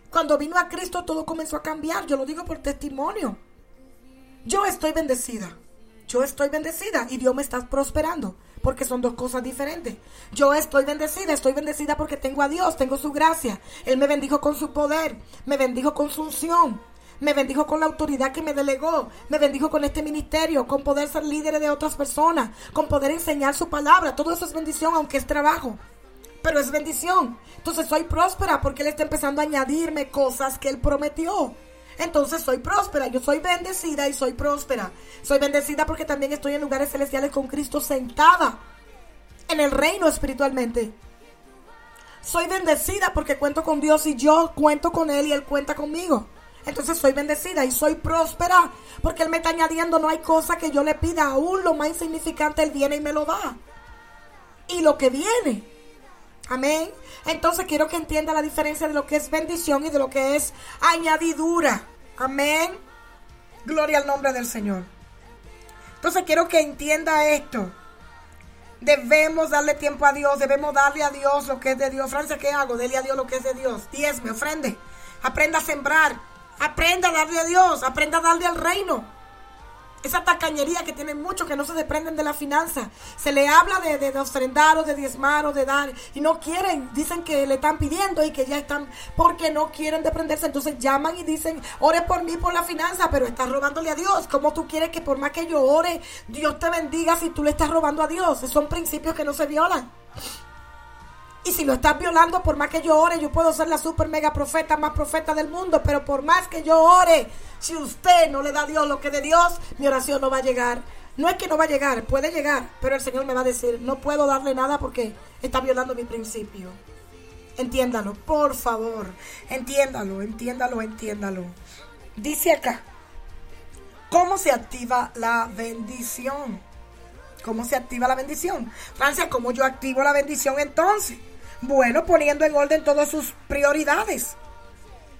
Cuando vino a Cristo todo comenzó a cambiar. Yo lo digo por testimonio. Yo estoy bendecida. Yo estoy bendecida y Dios me está prosperando porque son dos cosas diferentes. Yo estoy bendecida, estoy bendecida porque tengo a Dios, tengo su gracia. Él me bendijo con su poder, me bendijo con su unción, me bendijo con la autoridad que me delegó, me bendijo con este ministerio, con poder ser líder de otras personas, con poder enseñar su palabra. Todo eso es bendición, aunque es trabajo. Pero es bendición. Entonces soy próspera porque Él está empezando a añadirme cosas que Él prometió. Entonces soy próspera, yo soy bendecida y soy próspera. Soy bendecida porque también estoy en lugares celestiales con Cristo sentada en el reino espiritualmente. Soy bendecida porque cuento con Dios y yo cuento con Él y Él cuenta conmigo. Entonces soy bendecida y soy próspera porque Él me está añadiendo, no hay cosa que yo le pida, aún lo más insignificante Él viene y me lo da. Y lo que viene. Amén. Entonces quiero que entienda la diferencia de lo que es bendición y de lo que es añadidura. Amén. Gloria al nombre del Señor. Entonces quiero que entienda esto. Debemos darle tiempo a Dios, debemos darle a Dios lo que es de Dios. Francia, ¿qué hago? Dele a Dios lo que es de Dios. me ofrende. Aprenda a sembrar. Aprenda a darle a Dios. Aprenda a darle al reino. Esa tacañería que tienen muchos que no se desprenden de la finanza. Se le habla de, de, ofrendar o de diezmar o de dar y no quieren. Dicen que le están pidiendo y que ya están porque no quieren desprenderse. Entonces llaman y dicen, ore por mí por la finanza, pero estás robándole a Dios. ¿Cómo tú quieres que por más que yo ore, Dios te bendiga si tú le estás robando a Dios? Son principios que no se violan. Y si lo estás violando, por más que yo ore, yo puedo ser la super mega profeta más profeta del mundo, pero por más que yo ore, si usted no le da a Dios lo que de Dios, mi oración no va a llegar. No es que no va a llegar, puede llegar, pero el Señor me va a decir, no puedo darle nada porque está violando mi principio. Entiéndalo, por favor, entiéndalo, entiéndalo, entiéndalo. Dice acá, ¿cómo se activa la bendición? ¿Cómo se activa la bendición? Francia, ¿cómo yo activo la bendición entonces? Bueno, poniendo en orden todas sus prioridades.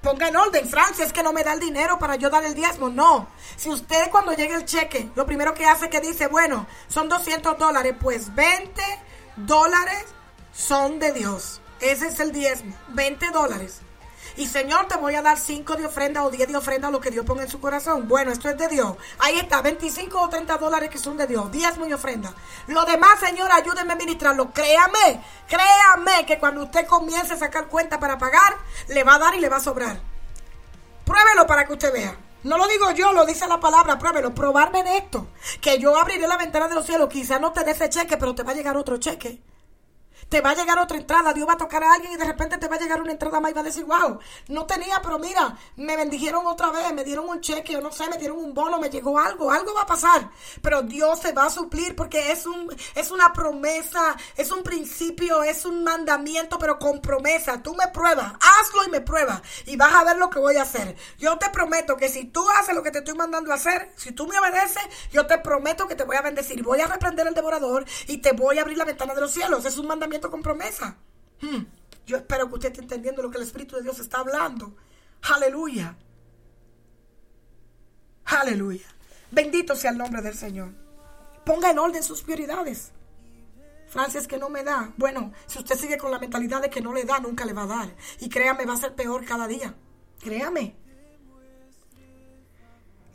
Ponga en orden, Francia, es que no me da el dinero para yo dar el diezmo. No. Si usted cuando llegue el cheque, lo primero que hace es que dice, bueno, son 200 dólares, pues 20 dólares son de Dios. Ese es el diezmo, 20 dólares. Y Señor, te voy a dar 5 de ofrenda o 10 de ofrenda, lo que Dios ponga en su corazón. Bueno, esto es de Dios. Ahí está, 25 o 30 dólares que son de Dios. 10 muy ofrenda. Lo demás, Señor, ayúdenme a ministrarlo. Créame, créame que cuando usted comience a sacar cuenta para pagar, le va a dar y le va a sobrar. Pruébelo para que usted vea. No lo digo yo, lo dice la palabra, pruébelo, probarme en esto. Que yo abriré la ventana de los cielos, quizás no te dé ese cheque, pero te va a llegar otro cheque te va a llegar otra entrada, Dios va a tocar a alguien y de repente te va a llegar una entrada más y va a decir, wow, no tenía, pero mira, me bendijeron otra vez, me dieron un cheque, o no sé, me dieron un bono, me llegó algo, algo va a pasar, pero Dios se va a suplir porque es un es una promesa, es un principio, es un mandamiento, pero con promesa. Tú me pruebas, hazlo y me pruebas y vas a ver lo que voy a hacer. Yo te prometo que si tú haces lo que te estoy mandando a hacer, si tú me obedeces, yo te prometo que te voy a bendecir, voy a reprender el devorador y te voy a abrir la ventana de los cielos. Es un mandamiento con promesa. Hmm. Yo espero que usted esté entendiendo lo que el Espíritu de Dios está hablando. Aleluya. Aleluya. Bendito sea el nombre del Señor. Ponga en orden sus prioridades. Francia es que no me da. Bueno, si usted sigue con la mentalidad de que no le da, nunca le va a dar. Y créame, va a ser peor cada día. Créame.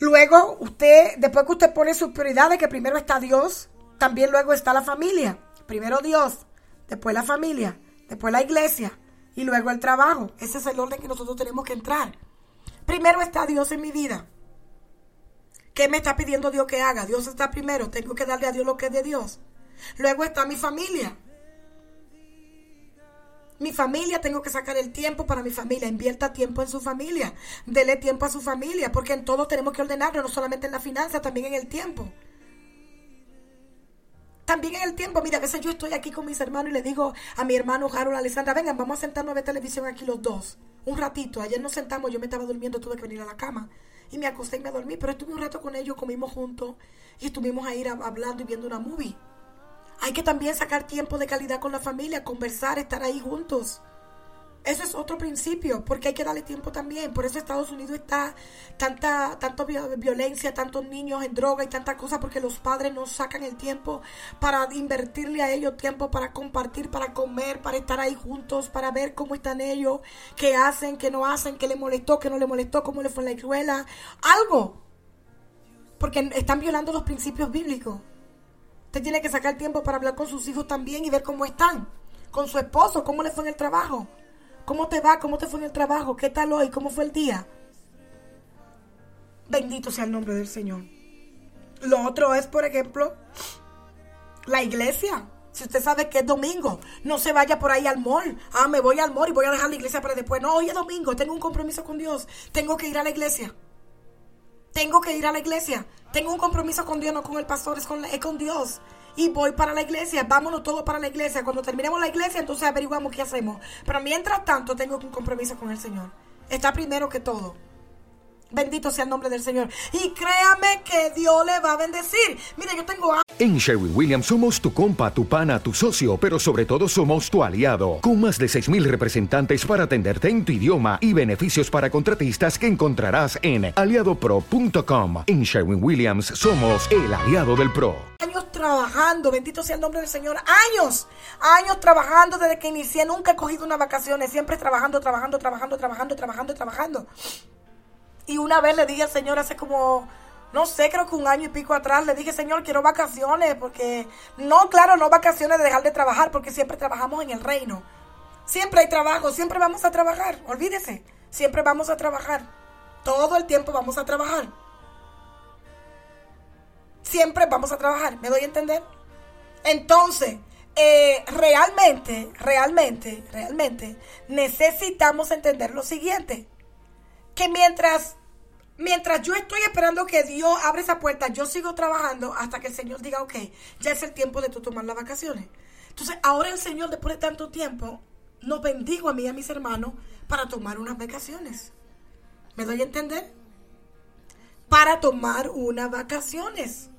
Luego, usted, después que usted pone sus prioridades, que primero está Dios, también luego está la familia. Primero Dios, después la familia, después la iglesia y luego el trabajo. Ese es el orden que nosotros tenemos que entrar. Primero está Dios en mi vida. ¿Qué me está pidiendo Dios que haga? Dios está primero, tengo que darle a Dios lo que es de Dios. Luego está mi familia. Mi familia, tengo que sacar el tiempo para mi familia. Invierta tiempo en su familia. Dele tiempo a su familia, porque en todo tenemos que ordenarlo, no solamente en la finanza, también en el tiempo. También en el tiempo, mira, a veces yo estoy aquí con mis hermanos y le digo a mi hermano Harold, Alessandra, vengan, vamos a sentarnos a ver televisión aquí los dos. Un ratito. Ayer nos sentamos, yo me estaba durmiendo, tuve que venir a la cama. Y me acosté y me dormí, pero estuve un rato con ellos, comimos juntos y estuvimos ahí hablando y viendo una movie. Hay que también sacar tiempo de calidad con la familia, conversar, estar ahí juntos. Eso es otro principio, porque hay que darle tiempo también. Por eso Estados Unidos está tanta, tanto violencia, tantos niños en droga y tantas cosas, porque los padres no sacan el tiempo para invertirle a ellos tiempo para compartir, para comer, para estar ahí juntos, para ver cómo están ellos, qué hacen, qué no hacen, qué le molestó, qué no le molestó, cómo le fue en la escuela, algo. Porque están violando los principios bíblicos. Usted tiene que sacar tiempo para hablar con sus hijos también y ver cómo están. Con su esposo, cómo le fue en el trabajo ¿Cómo te va? ¿Cómo te fue en el trabajo? ¿Qué tal hoy? ¿Cómo fue el día? Bendito sea el nombre del Señor. Lo otro es, por ejemplo, la iglesia. Si usted sabe que es domingo, no se vaya por ahí al mall. Ah, me voy al mall y voy a dejar la iglesia para después. No, hoy es domingo, tengo un compromiso con Dios. Tengo que ir a la iglesia. Tengo que ir a la iglesia. Tengo un compromiso con Dios, no con el pastor, es con, es con Dios y voy para la iglesia. Vámonos todos para la iglesia. Cuando terminemos la iglesia, entonces averiguamos qué hacemos. Pero mientras tanto, tengo un compromiso con el Señor. Está primero que todo. Bendito sea el nombre del Señor. Y créame que Dios le va a bendecir. Mire, yo tengo... En Sherwin Williams somos tu compa, tu pana, tu socio, pero sobre todo somos tu aliado. Con más de 6.000 representantes para atenderte en tu idioma y beneficios para contratistas que encontrarás en aliadopro.com. En Sherwin Williams somos el aliado del PRO. Años trabajando, bendito sea el nombre del Señor. Años, años trabajando desde que inicié. Nunca he cogido unas vacaciones. Siempre trabajando, trabajando, trabajando, trabajando, trabajando, trabajando. Y una vez le dije al Señor hace como, no sé, creo que un año y pico atrás, le dije, Señor, quiero vacaciones, porque no, claro, no vacaciones de dejar de trabajar, porque siempre trabajamos en el reino. Siempre hay trabajo, siempre vamos a trabajar, olvídese, siempre vamos a trabajar. Todo el tiempo vamos a trabajar. Siempre vamos a trabajar, ¿me doy a entender? Entonces, eh, realmente, realmente, realmente, necesitamos entender lo siguiente. Que mientras mientras yo estoy esperando que Dios abra esa puerta, yo sigo trabajando hasta que el Señor diga, ok, ya es el tiempo de tú tomar las vacaciones. Entonces, ahora el Señor, después de tanto tiempo, nos bendigo a mí y a mis hermanos para tomar unas vacaciones. ¿Me doy a entender? Para tomar unas vacaciones.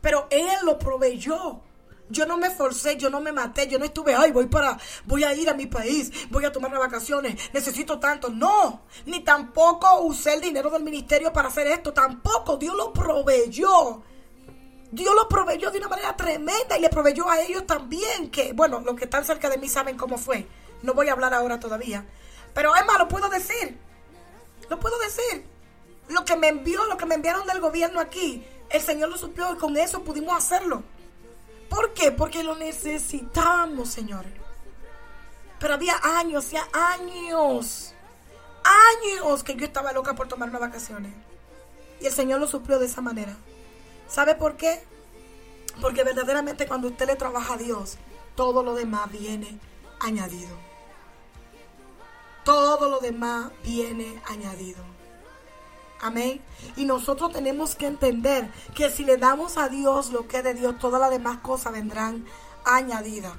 Pero Él lo proveyó. Yo no me forcé, yo no me maté, yo no estuve, ay, voy para, voy a ir a mi país, voy a tomar las vacaciones, necesito tanto. No, ni tampoco usé el dinero del ministerio para hacer esto, tampoco. Dios lo proveyó. Dios lo proveyó de una manera tremenda y le proveyó a ellos también, que, bueno, los que están cerca de mí saben cómo fue. No voy a hablar ahora todavía. Pero es más, lo puedo decir. Lo puedo decir. Lo que me envió, lo que me enviaron del gobierno aquí, el Señor lo supió y con eso pudimos hacerlo. ¿Por qué? Porque lo necesitamos, Señor. Pero había años, ya años, años que yo estaba loca por tomar unas vacaciones. Y el Señor lo suplió de esa manera. ¿Sabe por qué? Porque verdaderamente cuando usted le trabaja a Dios, todo lo demás viene añadido. Todo lo demás viene añadido. Amén. Y nosotros tenemos que entender que si le damos a Dios lo que es de Dios, todas las demás cosas vendrán añadidas.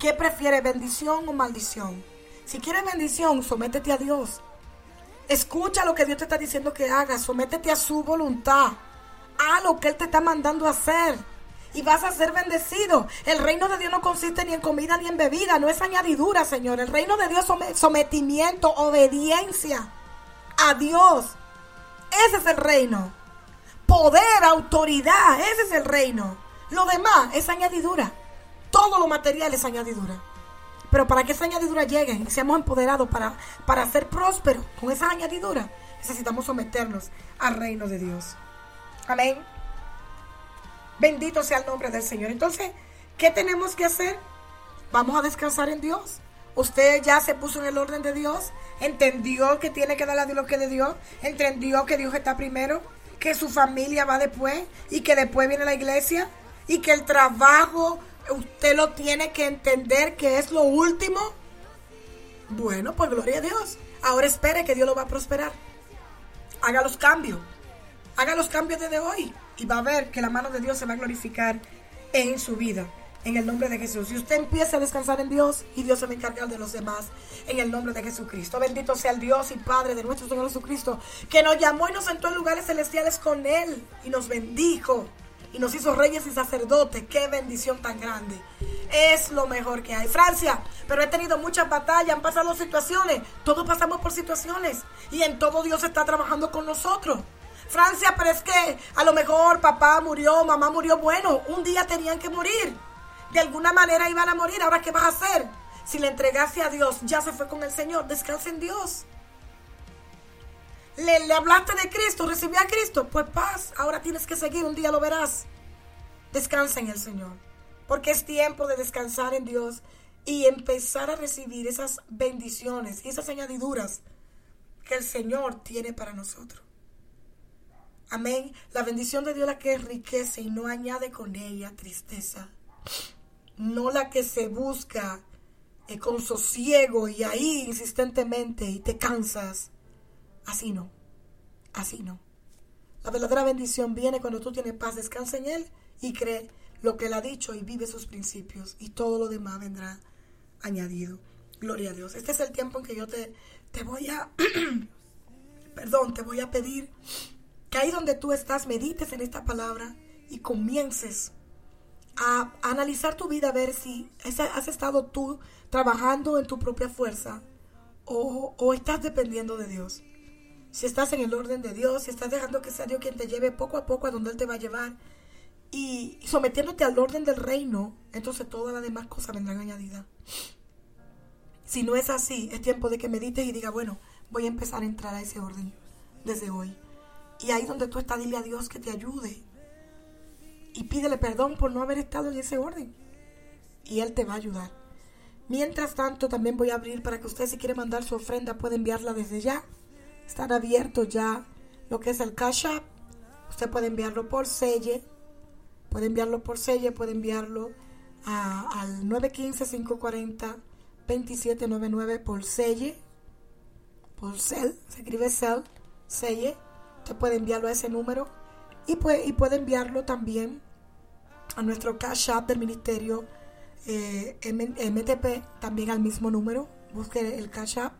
¿Qué prefiere, bendición o maldición? Si quieres bendición, sométete a Dios. Escucha lo que Dios te está diciendo que hagas. Sométete a su voluntad. Haz lo que Él te está mandando a hacer. Y vas a ser bendecido. El reino de Dios no consiste ni en comida ni en bebida. No es añadidura, Señor. El reino de Dios es sometimiento, obediencia a Dios. Ese es el reino. Poder, autoridad, ese es el reino. Lo demás es añadidura. Todo lo material es añadidura. Pero para que esa añadidura llegue y seamos empoderados para, para ser prósperos con esa añadidura, necesitamos someternos al reino de Dios. Amén. Bendito sea el nombre del Señor. Entonces, ¿qué tenemos que hacer? Vamos a descansar en Dios. Usted ya se puso en el orden de Dios entendió que tiene que darle a Dios lo que de Dios, entendió que Dios está primero, que su familia va después y que después viene la iglesia y que el trabajo usted lo tiene que entender que es lo último. Bueno, pues gloria a Dios. Ahora espere que Dios lo va a prosperar. Haga los cambios. Haga los cambios desde hoy y va a ver que la mano de Dios se va a glorificar en su vida en el nombre de Jesús. Y usted empieza a descansar en Dios y Dios se va a encargar de los demás en el nombre de Jesucristo. Bendito sea el Dios y Padre de nuestro Señor Jesucristo, que nos llamó y nos sentó en lugares celestiales con Él y nos bendijo y nos hizo reyes y sacerdotes. Qué bendición tan grande. Es lo mejor que hay. Francia, pero he tenido muchas batallas, han pasado situaciones. Todos pasamos por situaciones y en todo Dios está trabajando con nosotros. Francia, pero es que a lo mejor papá murió, mamá murió. Bueno, un día tenían que morir. De alguna manera iban a morir. Ahora, ¿qué vas a hacer? Si le entregaste a Dios, ya se fue con el Señor. Descansa en Dios. Le, le hablaste de Cristo, recibió a Cristo. Pues paz, ahora tienes que seguir. Un día lo verás. Descansa en el Señor. Porque es tiempo de descansar en Dios y empezar a recibir esas bendiciones y esas añadiduras que el Señor tiene para nosotros. Amén. La bendición de Dios la que enriquece y no añade con ella tristeza. No la que se busca eh, con sosiego y ahí insistentemente y te cansas. Así no. Así no. La verdadera bendición viene cuando tú tienes paz, descansa en Él y cree lo que Él ha dicho y vive sus principios y todo lo demás vendrá añadido. Gloria a Dios. Este es el tiempo en que yo te, te voy a, perdón, te voy a pedir que ahí donde tú estás medites en esta palabra y comiences a, analizar tu vida, a ver si has estado tú trabajando en tu propia fuerza o, o estás dependiendo de Dios. Si estás en el orden de Dios, si estás dejando que sea Dios quien te lleve poco a poco a donde Él te va a llevar y sometiéndote al orden del reino, entonces todas las demás cosas vendrán añadidas. Si no es así, es tiempo de que medites y diga, bueno, voy a empezar a entrar a ese orden desde hoy. Y ahí donde tú estás, dile a Dios que te ayude. Y pídele perdón por no haber estado en ese orden. Y Él te va a ayudar. Mientras tanto, también voy a abrir para que usted si quiere mandar su ofrenda puede enviarla desde ya. Están abiertos ya lo que es el Cash App. Usted puede enviarlo por Selle. Puede enviarlo por Selle, puede enviarlo al 915-540-2799 por Selle. Por Cell, se escribe Cell, Selle puede enviarlo a ese número y puede, y puede enviarlo también a nuestro cash app del ministerio eh, MTP, también al mismo número. Busque el cash app,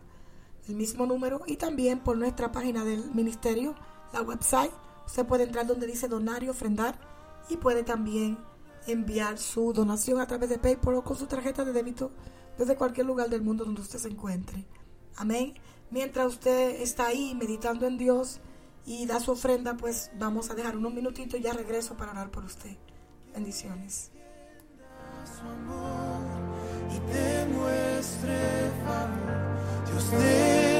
el mismo número y también por nuestra página del ministerio, la website. Usted puede entrar donde dice donar y ofrendar y puede también enviar su donación a través de PayPal o con su tarjeta de débito desde cualquier lugar del mundo donde usted se encuentre. Amén. Mientras usted está ahí meditando en Dios, y da su ofrenda, pues vamos a dejar unos minutitos y ya regreso para orar por usted. Bendiciones. Dios te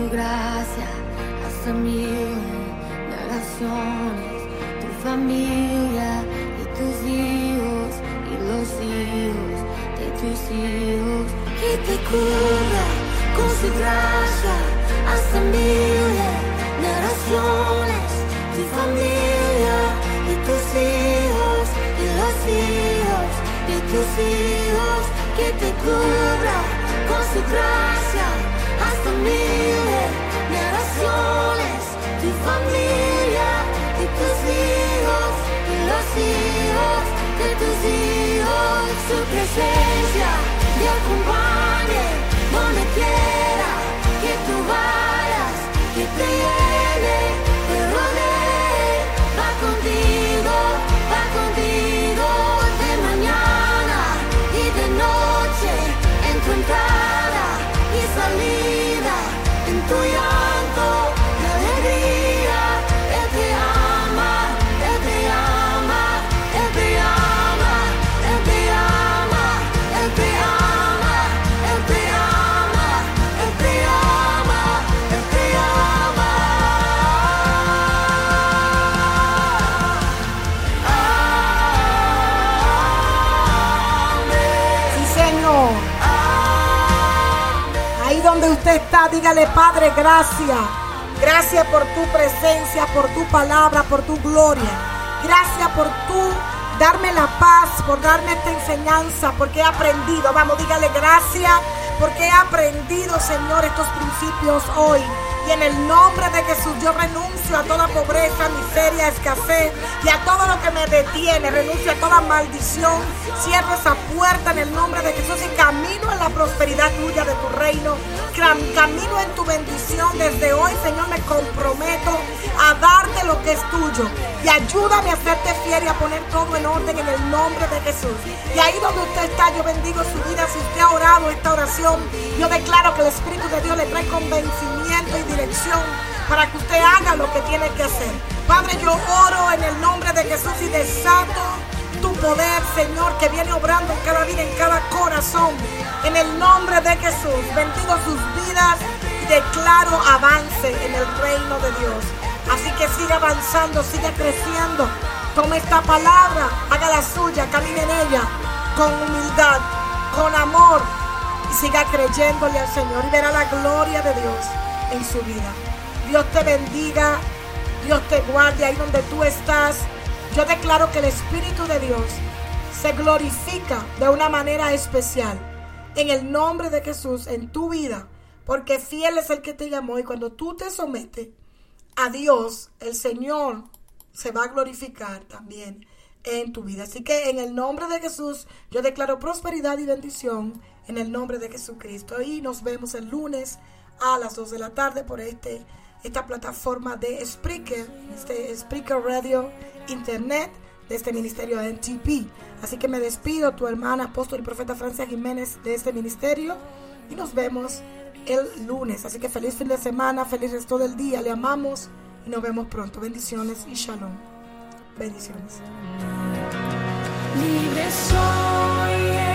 su gracia hasta mil generaciones, tu familia y tus hijos y los hijos de tus hijos, que te cubra con su gracia hasta mil generaciones, tu familia y tus hijos y los hijos de tus hijos, que te cubra con su gracia hasta mil su usted está, dígale, Padre, gracias. Gracias por tu presencia, por tu palabra, por tu gloria. Gracias por tu darme la paz, por darme esta enseñanza, porque he aprendido. Vamos, dígale gracias, porque he aprendido, Señor, estos principios hoy. Y en el nombre de Jesús yo renuncio a toda pobreza, miseria, escasez y a todo lo que me detiene. Renuncio a toda maldición. Cierro esa puerta en el nombre de Jesús y camino en la prosperidad tuya de tu reino. Cam- Camino en tu bendición. Desde hoy, Señor, me comprometo a darte lo que es tuyo. Y ayúdame a hacerte fiel y a poner todo en orden en el nombre de Jesús. Y ahí donde usted está, yo bendigo su vida. Si usted ha orado esta oración, yo declaro que el Espíritu de Dios le trae convencimiento y dirección para que usted haga lo que tiene que hacer. Padre, yo oro en el nombre de Jesús y desato poder, Señor, que viene obrando en cada vida, en cada corazón. En el nombre de Jesús, bendigo sus vidas y declaro avance en el reino de Dios. Así que siga avanzando, siga creciendo. Tome esta palabra, haga la suya, camine en ella con humildad, con amor y siga creyéndole al Señor y verá la gloria de Dios en su vida. Dios te bendiga, Dios te guarde ahí donde tú estás. Yo declaro que el Espíritu de Dios se glorifica de una manera especial en el nombre de Jesús en tu vida, porque fiel es el que te llamó y cuando tú te sometes a Dios, el Señor se va a glorificar también en tu vida. Así que en el nombre de Jesús yo declaro prosperidad y bendición en el nombre de Jesucristo. Y nos vemos el lunes a las 2 de la tarde por este, esta plataforma de Spreaker, este Spreaker Radio Internet de este ministerio NTP. Así que me despido, tu hermana, apóstol y profeta Francia Jiménez de este ministerio y nos vemos el lunes. Así que feliz fin de semana, feliz resto del día, le amamos y nos vemos pronto. Bendiciones y shalom. Bendiciones. Libre soy